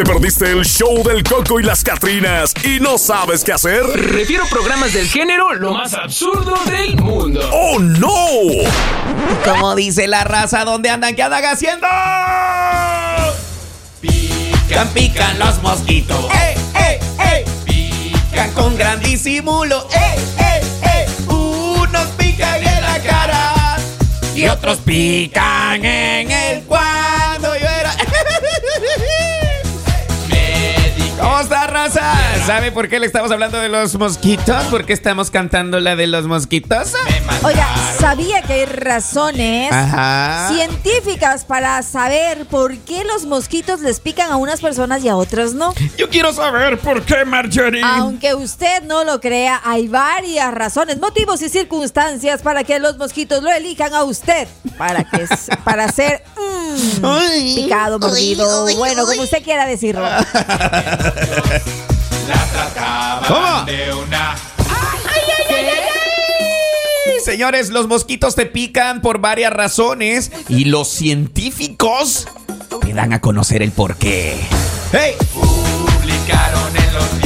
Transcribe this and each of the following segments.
¿Te perdiste el show del Coco y las Catrinas y no sabes qué hacer? Refiero programas del género lo más absurdo del mundo. ¡Oh, no! Como dice la raza, ¿dónde andan? ¿Qué andan haciendo? Pican, pican los mosquitos. ¡Ey, ey, ey! Pican con gran disimulo. ¡Ey, ey, ey! Unos pican en la cara y otros pican en el cuando ¿Cómo está, raza? ¿Sabe por qué le estamos hablando de los mosquitos? ¿Por qué estamos cantando la de los mosquitos? Oiga, sabía que hay razones Ajá. científicas para saber por qué los mosquitos les pican a unas personas y a otras no. Yo quiero saber por qué, Marjorie. Aunque usted no lo crea, hay varias razones, motivos y circunstancias para que los mosquitos lo elijan a usted. Para que para ser mm, picado, mordido, bueno, como usted quiera decirlo. ¿Cómo? Señores, los mosquitos te pican por varias razones y los científicos te dan a conocer el porqué. ¡Hey! Publicaron en los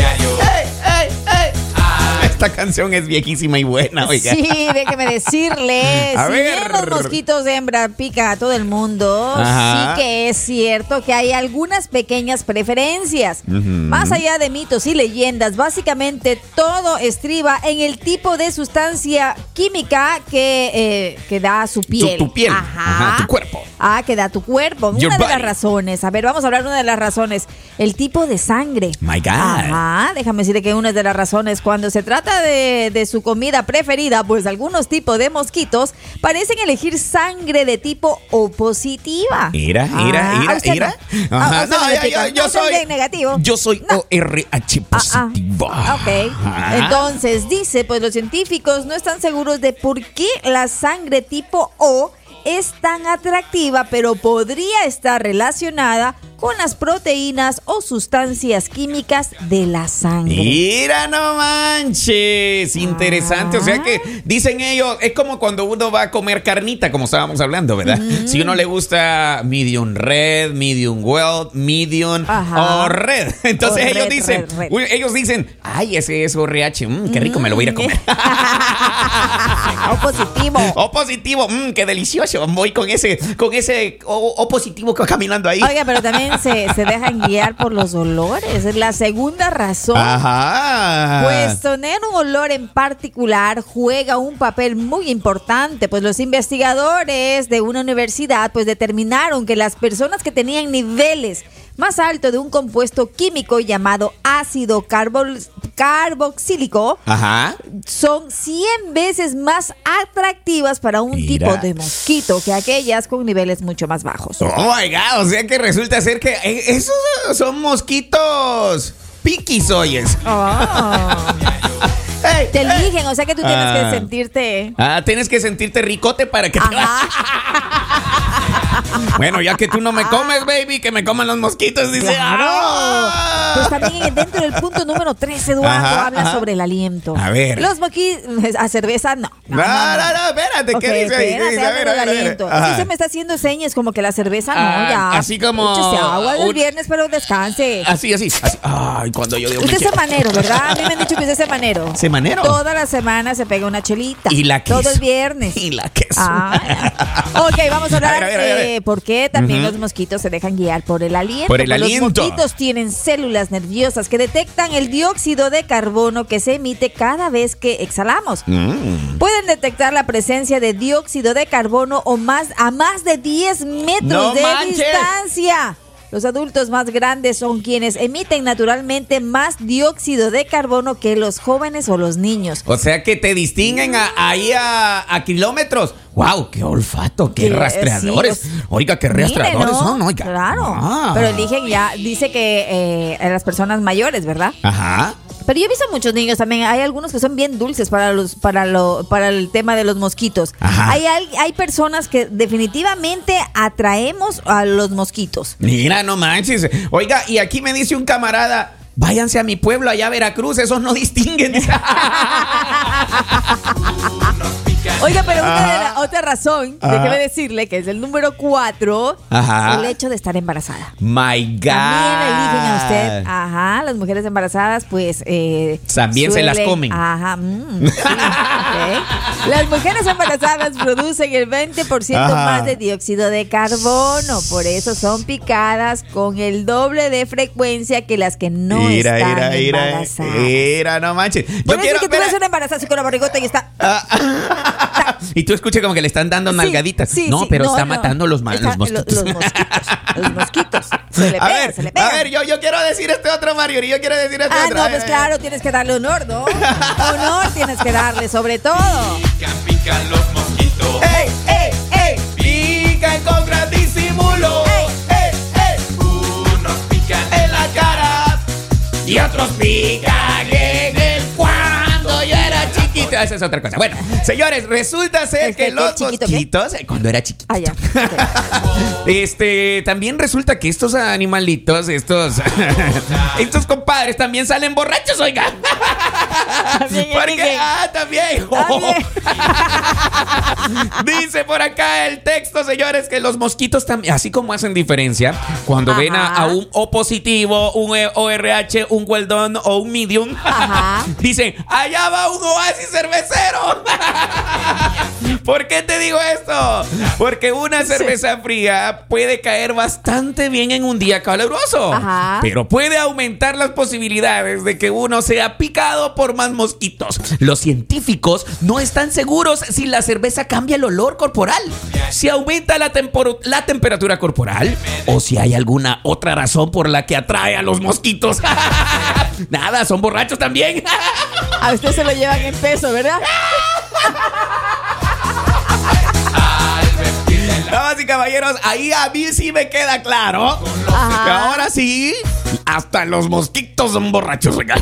Esta canción es viejísima y buena, oiga. Sí, déjeme decirle, A si ver. bien los mosquitos de hembra pican a todo el mundo, Ajá. sí que es cierto que hay algunas pequeñas preferencias. Más allá de mitos y leyendas, básicamente todo estriba en el tipo de sustancia química que, eh, que da su piel. tu piel. Ajá, tu cuerpo. Ah, que da tu cuerpo. Your una de las razones. A ver, vamos a hablar de una de las razones. El tipo de sangre. My God. Ajá, déjame decirle que una de las razones cuando se trata de, de su comida preferida, pues algunos tipos de mosquitos parecen elegir sangre de tipo O positiva. Mira, mira, Ah, mira, ¿a usted mira. no? ¿A- a usted no le yo, soy negativo. Yo soy No. ORH Ah, ah. positivo. Ok. Entonces, dice, pues los científicos no están seguros de por qué la sangre tipo O es tan atractiva, pero podría estar relacionada con las proteínas o sustancias químicas de la sangre. Mira, no manches. Interesante. O sea que dicen ellos, es como cuando uno va a comer carnita, como estábamos hablando, ¿verdad? Si uno le gusta medium red, medium well, medium Ajá. o red. Entonces O ellos red, dicen, red, red. uy, ellos dicen, ay, ese es ORH, mm, qué rico, me lo voy a ir a comer. o positivo. O positivo, mm, qué delicioso. Voy con ese, con ese O, O positivo que va caminando ahí. Oiga, pero también se, se dejan guiar por los olores. Es la segunda razón. Ajá. Pues tener un olor en particular juega un papel muy importante, pues los investigadores de una universidad pues determinaron que las personas que tenían niveles más altos de un compuesto químico llamado ácido carbol- carboxílico Ajá. son 100 veces más atractivas para un Mira. tipo de mosquito que aquellas con niveles mucho más bajos. Oh my god, o sea que resulta ser que eh, esos son mosquitos piquis, oyes. Oh. Te eligen, o sea que tú tienes Ah. que sentirte... Ah, tienes que sentirte ricote para que te Ajá. Bueno, ya que tú no me comes, baby, que me coman los mosquitos, dice. Claro. "Ah". Pues también dentro del punto número 3, Eduardo, Ajá, habla ajá. sobre el aliento. A ver. Los mosquitos, a cerveza no. No, no, no, espérate, Ok, ¿qué dice ahí? ¿Qué espérate, dice? A ver, a ver, aliento. Ajá. Sí se me está haciendo señas como que la cerveza no, Ah, ya. así como Échese agua el un- viernes, pero descanse. Así, así, así. Ay, cuando yo digo Usted es semanero, ¿verdad? A mí me han dicho que usted es semanero. ¿Semanero? Toda la semana se pega una chelita. Y la queso. Todo el viernes. Y la queso. Ah, ok, vamos a hablar A ver, a ver, a ver. De por qué también los mosquitos se dejan guiar por el aliento. Por el aliento. Los mosquitos tienen células nerviosas que detectan el dióxido de carbono que se emite cada vez que exhalamos. Mm. Pueden detectar la presencia de dióxido de carbono o más a más de 10 metros ¡No de manches! distancia. Los adultos más grandes son quienes emiten naturalmente más dióxido de carbono que los jóvenes o los niños. O sea que te distinguen a- ahí a, a kilómetros. ¡Wow! ¡Qué olfato! ¡Qué rastreadores! sí, Oiga, qué rastreadores ¿no? son, oiga. Claro. Ah. Pero eligen ya, dice que eh, las personas mayores, ¿verdad? Ajá. Pero yo he visto muchos niños también. Hay algunos que son bien dulces para los, para lo, para el tema de los mosquitos. Ajá. Hay, hay personas que definitivamente atraemos a los mosquitos. Mira, no manches. Oiga, y aquí me dice un camarada. Váyanse a mi pueblo, allá a Veracruz, esos no distinguen. Oiga, pero una de la- otra razón, Ajá. déjeme decirle que es el número cuatro, Ajá. el hecho de estar embarazada. My God. También le eligen a usted. Ajá, las mujeres embarazadas, pues. Eh, También se las comen. Ajá, mm, sí. Las mujeres embarazadas producen el 20% Ajá. más de dióxido de carbono. Por eso son picadas con el doble de frecuencia que las que no Mira, están mira, mira, embarazadas. mira, no manches. Yo quiero que tú ves una embarazada así con la barrigota y está. y tú escuchas como que le están dando Sí, nalgaditas. sí, no, sí, pero no, está no. matando los, ma- los mosquitos. Los, mosquitos. Los mosquitos. Se le a pega, ver, se le a pega. ver, yo, yo quiero decir este otro Mario, y yo quiero decir este Ah, otro. no, Ay, pues claro, tienes que darle honor, ¿no? honor tienes que darle, sobre todo. Pican, pican los mosquitos. ¡Ey, ey, ey! Pican con gran disimulo. Ey. ¡Ey, ey! Unos pican En la cara. Y otros pican en el cuando era chiquito. Esa es otra cosa. Bueno, señores, resulta ser ¿El qué, que los chiquito mosquitos, eh, cuando era chiquito. Ah, ya. Este, también resulta que estos animalitos, estos, estos compadres también salen borrachos, oiga. También Porque, ah, también. También. Dice por acá el texto, señores, que los mosquitos también, así como hacen diferencia, cuando Ajá. ven a, a un O positivo, un E- ORH, un well done o un medium, Ajá. dicen, allá va un oasis cervecero. ¿Por qué te digo esto? Porque una cerveza fría puede caer bastante bien en un día caluroso, Ajá. pero puede aumentar las posibilidades de que uno sea picado por más mosquitos. Los científicos no están seguros si la cerveza cambia el olor corporal, si aumenta la, la temperatura corporal o si hay alguna otra razón por la que atrae a los mosquitos. Nada, son borrachos también. A usted se lo llevan en peso, ¿verdad? Damas y caballeros, ahí a mí sí me queda claro. Que ahora sí, hasta los mosquitos son borrachos. oiga.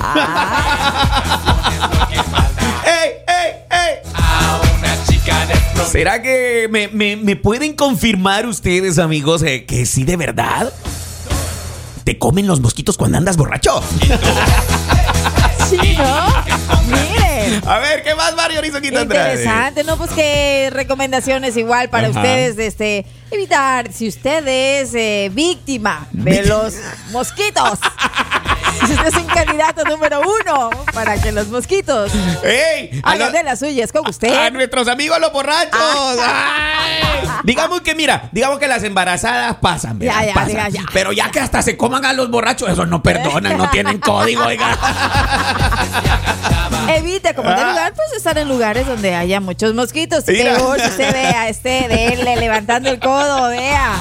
¡Ey, ey, ey! a una chica de Florida. ¿Será que me, me- me pueden confirmar ustedes, amigos, eh, que sí de verdad? ¿Te comen los mosquitos cuando andas borracho? Sí, ¿no? A ver, ¿qué más, Mario Rizzo Quinta Andrade? Interesante, ¿no? Pues que recomendaciones igual para Ajá. ustedes, este, evitar, si usted es eh, víctima de los mosquitos, si usted es un candidato número uno para que los mosquitos ¡Ey! Hagan lo- de las suyas con usted. A nuestros amigos los borrachos. Ah. Ay. Digamos que, mira, digamos que las embarazadas pasan, ¿verdad? Ya, ya, Pasan. diga, ya. Pero ya que hasta se coman a los borrachos, eso no perdonan, no tienen código, oiga. Evite, como de Ah. lugar, pues estar en lugares donde haya muchos mosquitos. Peor si usted vea este de él levantando el codo, vea.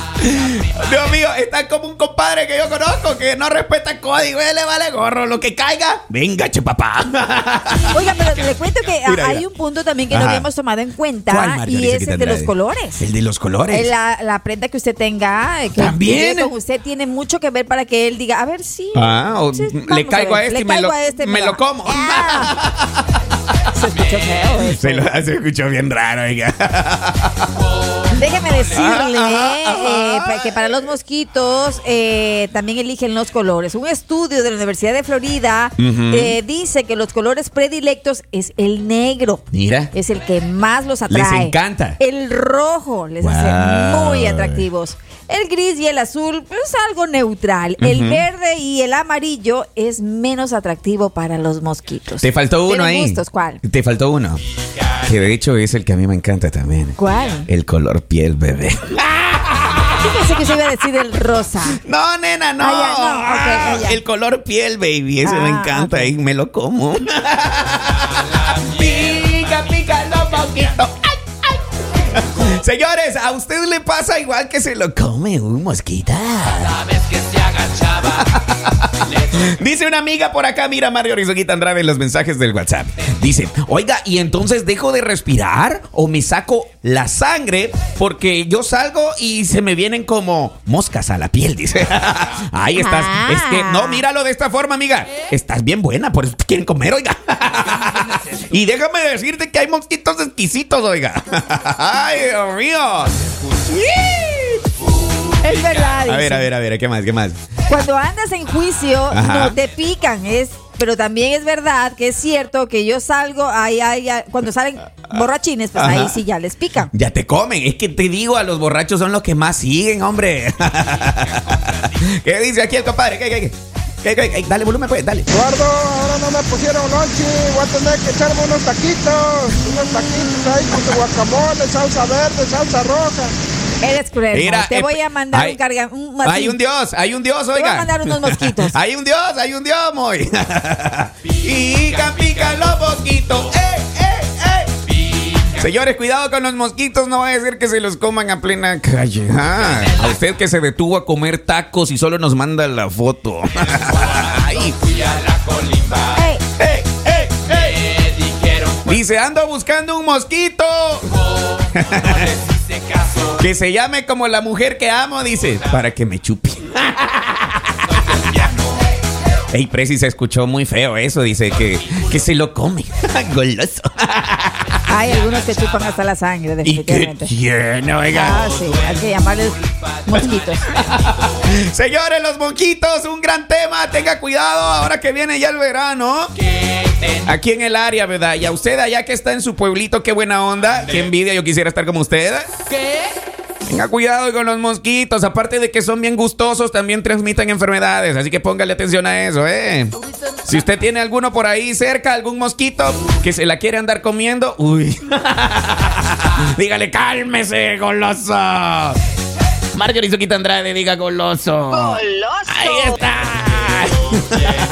Dios mío, está como un compadre que yo conozco que no respeta código, él le vale gorro, lo que caiga. Venga, che papá. Oiga, pero le cuento que Mira, hay mira. un punto también que no habíamos tomado en cuenta ¿Cuál, Mario y es el de los colores. El de los colores. Eh, La, la prenda que usted tenga, eh, que También. con usted tiene mucho que ver para que él diga, a ver, sí. Ah, sí, le caigo a ver, este le y me caigo lo- a este, me lo como. Ah. Se escuchó feo eso. Se lo se escuchó bien raro, oiga. Déjeme decirle Ah, ah, eh, ah. que para los mosquitos eh, también eligen los colores. Un estudio de la Universidad de Florida eh, dice que los colores predilectos es el negro. Mira. Es el que más los atrae. Les encanta. El rojo les Wow. hace muy atractivos. El gris y el azul es algo neutral. El verde y el amarillo es menos atractivo para los mosquitos. Te faltó uno ¿Tienen ahí. gustos? ¿Cuál? Te faltó uno. Que de hecho es el que a mí me encanta también. ¿Cuál? El color piel, bebé. Yo pensé que se iba a decir el rosa. No, nena, no. Ah, ya, no, ok, ya. El color piel, baby. Ese me Ah, encanta y me lo como. pica, pica los mosquitos. Señores, ¿a usted le pasa igual que se lo come un mosquita? Cada vez que se agachaba, Dice una amiga por acá, mira Mario Rizoguita Andrade en los mensajes del WhatsApp. Dice, oiga, ¿y entonces dejo de respirar o me saco la sangre porque yo salgo y se me vienen como moscas a la piel? Dice, ahí estás. Ah. Es que, no, míralo de esta forma, amiga. Estás bien buena, por eso te quieren comer, oiga. y déjame decirte que hay mosquitos exquisitos, oiga. Ay, Dios mío. Es verdad. A ver, a ver, a ver, ¿qué más, qué más? Cuando andas en juicio, Ajá. no te pican, es pero también es verdad que es cierto que yo salgo, ahí, ahí, ahí, cuando salen borrachines, pues ahí sí ya les pican. Ya te comen. Es que te digo, a los borrachos son los que más siguen, hombre. ¿Qué dice aquí el compadre? ¿Qué, qué, qué? ¿Qué, qué, qué? Dale volumen, pues, dale. Eduardo, ahora no me pusieron lonche, voy a tener que echarme unos taquitos, unos taquitos ahí con su guacamole, salsa verde, salsa roja. Eres cruel. Mira, te eh, voy a mandar hay- un carga. Un, Hay un dios, hay un dios, voy a oiga. mandar unos mosquitos. hay un dios, hay un dios, muy. pican, pican los mosquitos. ¡Eh, eh, eh! Señores, cuidado con los mosquitos, no vaya a ser que se los coman a plena calle. Ah, a usted que se detuvo a comer tacos y solo nos manda la foto. Dice, ando buscando un mosquito. Que se llame como la mujer que amo, dice, para que me chupe. Ey, Preci se escuchó muy feo eso, dice que, que se lo come. Goloso. Hay algunos que chupan hasta la sangre, ¿Y qué definitivamente. tiene, oiga? Ah, sí, hay que llamarles mosquitos. Señores, los mosquitos, un gran tema. Tenga cuidado ahora que viene ya el verano. Aquí en el área, ¿verdad? Y a usted allá que está en su pueblito, qué buena onda. Qué envidia, yo quisiera estar como usted. ¿Qué? Tenga cuidado con los mosquitos. Aparte de que son bien gustosos, también transmiten enfermedades. Así que póngale atención a eso, ¿eh? Si usted tiene alguno por ahí cerca, algún mosquito que se la quiere andar comiendo, uy. Dígale, cálmese, goloso. Marjorie Suquita Andrade, diga goloso. Goloso. Ahí está.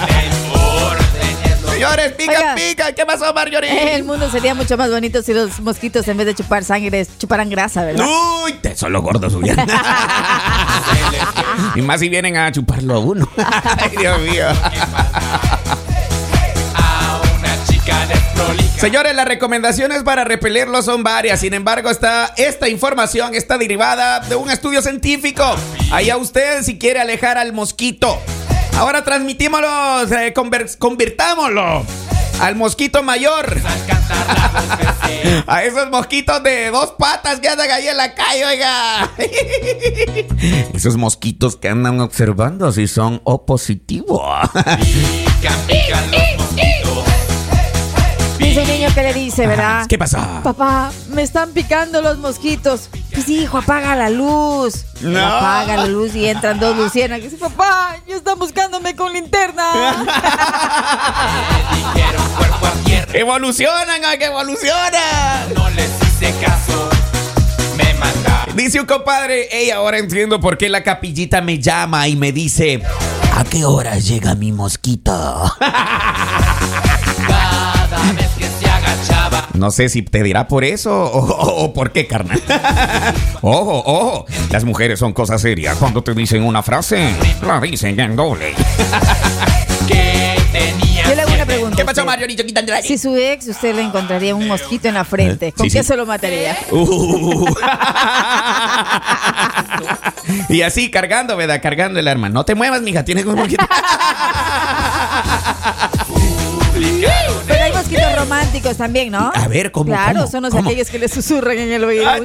Señores, pica, Oiga. pica. ¿Qué pasó, Marjorie? El mundo sería mucho más bonito si los mosquitos en vez de chupar sangre chuparan grasa, ¿verdad? Uy, te solo gordos subían. y más si vienen a chuparlo a uno. Ay, Dios mío. A una chica desprolija. Señores, las recomendaciones para repelerlo son varias. Sin embargo, está, esta información está derivada de un estudio científico. Allá usted si quiere alejar al mosquito. Ahora transmitímoslo, eh, convirtámoslo al mosquito mayor. A esos mosquitos de dos patas que andan ahí en la calle, oiga. Esos mosquitos que andan observando si son O positivo. Los mosquitos. Niño que le dice, ¿verdad? ¿Qué pasa? Papá, me están picando los mosquitos. Pues hijo, apaga la luz. No. Apaga la luz y entran dos luciérnagas. Dice, papá, ya están buscándome con linterna. Dijeron cuerpo a tierra. Evolucionan, ay, que evolucionan. No les hice caso. Me mandaron. Dice un compadre, hey, ahora entiendo por qué la capillita me llama y me dice, ¿a qué hora llega mi mosquito? Cada vez que se agachaba. No sé si te dirá por eso o, o- o por qué, carnal. ojo, ojo, las mujeres son cosas serias. Cuando te dicen una frase, la dicen en doble. Que tenía. Yo le hago una pregunta. ¿Qué pasó. Mario? Si su ex, usted le encontraría un mosquito en la frente, ¿con Sí, qué sí. se lo mataría? Uh. y así cargando, ¿verdad? Cargando el arma. No te muevas, mija, tienes un poquito. Mosquitos románticos también, ¿no? A ver, ¿cómo, Claro, cómo, son los cómo? aquellos que le susurran en el oído. Ah,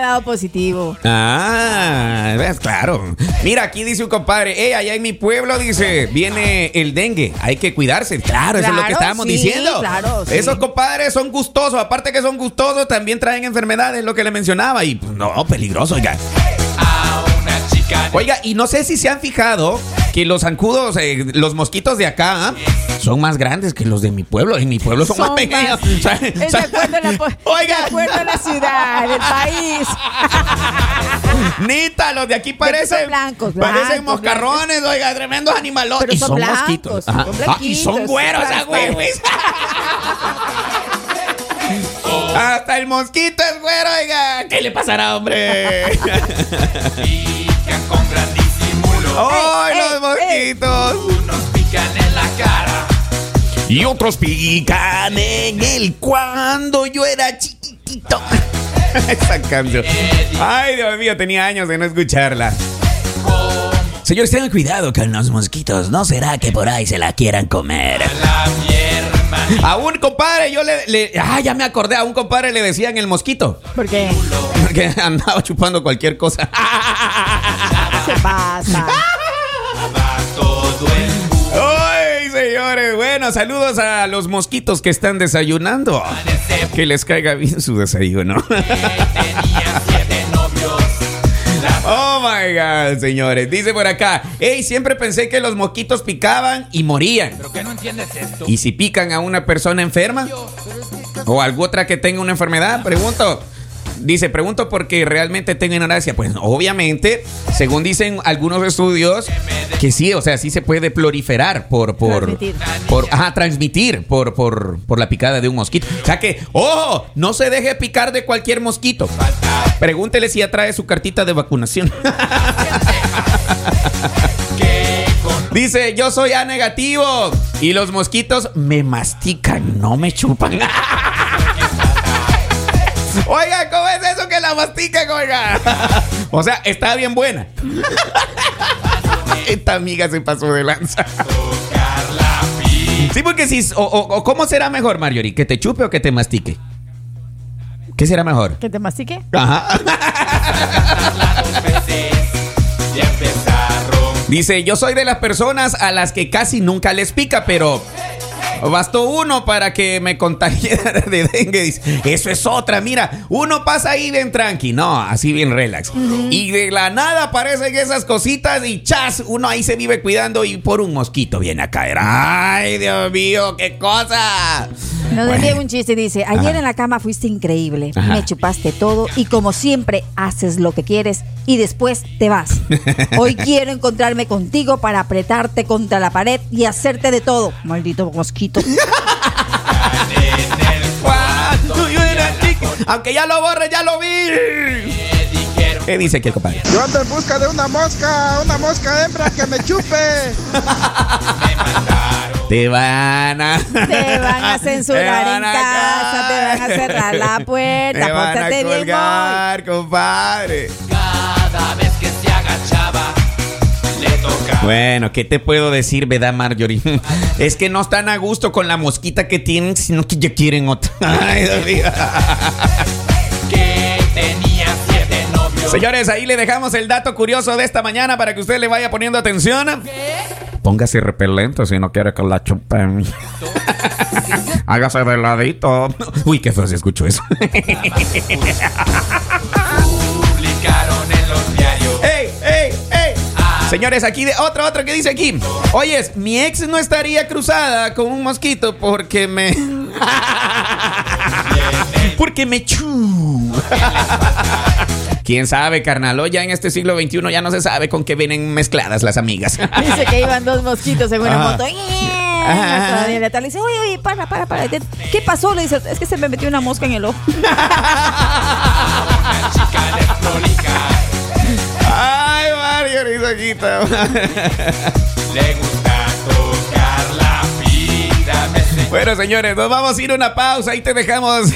lado positivo. Ah, ves, claro. Mira, aquí dice un compadre, eh, allá en mi pueblo dice, viene el dengue, hay que cuidarse. Claro, eso es lo que estábamos sí, diciendo. claro, sí. Esos compadres son gustosos, aparte que son gustosos, también traen enfermedades, lo que le mencionaba, y pues, no, peligroso, oiga. Oiga, y no sé si se han fijado que los zancudos, eh, los mosquitos de acá, son más grandes que los de mi pueblo. En mi pueblo son, más pequeños. más- O sea, Es o de sea, acuerdo a la, po- Oiga. de acuerdo a la ciudad, el país. Nita, los de aquí son parecen blancos, parecen blancos, moscarrones, oiga, tremendos animalotes. Pero y son son blancos, mosquitos. son. Ah, y son güeros, ah, güey, güey. Hasta el mosquito es güero, oiga. ¿Qué le pasará, hombre? Pican con gran disimulo. ¡Ay, ey, los mosquitos! Unos pican en la cara. Y otros pican en el cuando yo era chiquitito. Esa canción. Ay, Dios mío, tenía años de no escucharla. Señores, tengan cuidado con los mosquitos. No será que por ahí se la quieran comer. A un compadre, yo le, le- Ah, ya me acordé. A un compadre le decían el mosquito. Porque Porque andaba chupando cualquier cosa. Basta. todo el mundo. ¡Ay, señores! Bueno, saludos a los mosquitos que están desayunando. Que les caiga bien su desayuno. Oh my god, señores. Dice por acá, hey, siempre pensé que los mosquitos picaban y morían. ¿Pero qué no entiendes esto? ¿Y si pican a una persona enferma? ¿O alguna otra que tenga una enfermedad? Pregunto. Dice, pregunto porque realmente tengo ignorancia. Pues obviamente, según dicen algunos estudios, que sí, o sea, sí se puede proliferar por, por, Transmitir. por, ajá, transmitir por, por, por la picada de un mosquito. O sea que, ojo, no se deje picar de cualquier mosquito. Pregúntele si ya trae su cartita de vacunación. Dice, yo soy A negativo y los mosquitos me mastican, no me chupan. Oiga, ¿cómo es eso que la mastican, oiga? O sea, está bien buena. Esta amiga se pasó de lanza. Sí, porque si... O, o- o ¿Cómo será mejor, Marjorie? ¿Que te chupe o que te mastique? ¿Qué será mejor? ¿Que te mastique? Ajá. Dice, yo soy de las personas a las que casi nunca les pica, pero bastó uno para que me contagiara de dengue. Eso es otra, mira, uno pasa ahí bien tranqui, no, así bien relax. Y de la nada aparecen esas cositas y chas, uno ahí se vive cuidando y por un mosquito viene a caer. Ay, Dios mío, qué cosa. Nos Bueno. envía un chiste y dice, ayer Ajá. en la cama fuiste increíble, Ajá. me chupaste todo y como siempre haces lo que quieres y después te vas. Hoy quiero encontrarme contigo para apretarte contra la pared y hacerte de todo. Maldito mosquito. Aunque ya lo borre, ya lo vi. ¿Qué dice aquí el compadre? Yo ando en busca de una mosca, una mosca hembra que me chupe. Te van a... Te van a censurar en van a casa, te van a cerrar la puerta, Te van a bien colgar, compadre. Cada vez que se agachaba, le tocaba. Bueno, ¿qué te puedo decir, verdad, Marjorie? Es que no están a gusto con la mosquita que tienen, sino que ya quieren otra. Ay, Dios mío. Que tenía siete novios. Señores, ahí le dejamos el dato curioso de esta mañana para que usted le vaya poniendo atención. Póngase repelente si no quiere que la chupen. Hágase de ladito. Uy, qué feo se escuchó eso. Publicaron en los diarios. ¡Ey, ey, ey! Señores, aquí de otro, otro que dice aquí. Oyes, mi ex no estaría cruzada con un mosquito porque me. porque me chu. ¿Quién sabe, carnal? Hoy ya en este siglo XXI ya no se sabe con qué vienen mezcladas las amigas. Dice que iban dos mosquitos en una Ajá. moto. Ajá. Todavía le dice, oye, oye, para, para, para. ¿Qué pasó? Le dice, es que se me metió una mosca en el ojo. Chica desprolija. Ay, Mario, risojita. Le gusta tocar la vida. Bueno, señores, nos vamos a ir a una pausa y te dejamos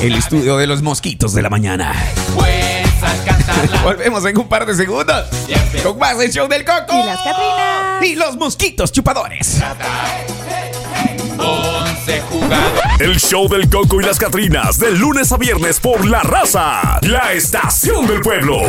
el estudio de los mosquitos de la mañana. Volvemos en un par de segundos con más el show del Coco. Y las Catrinas. Y los mosquitos chupadores. 11 jugadores. El show del Coco y las Catrinas, de lunes a viernes por La Raza, la estación del pueblo.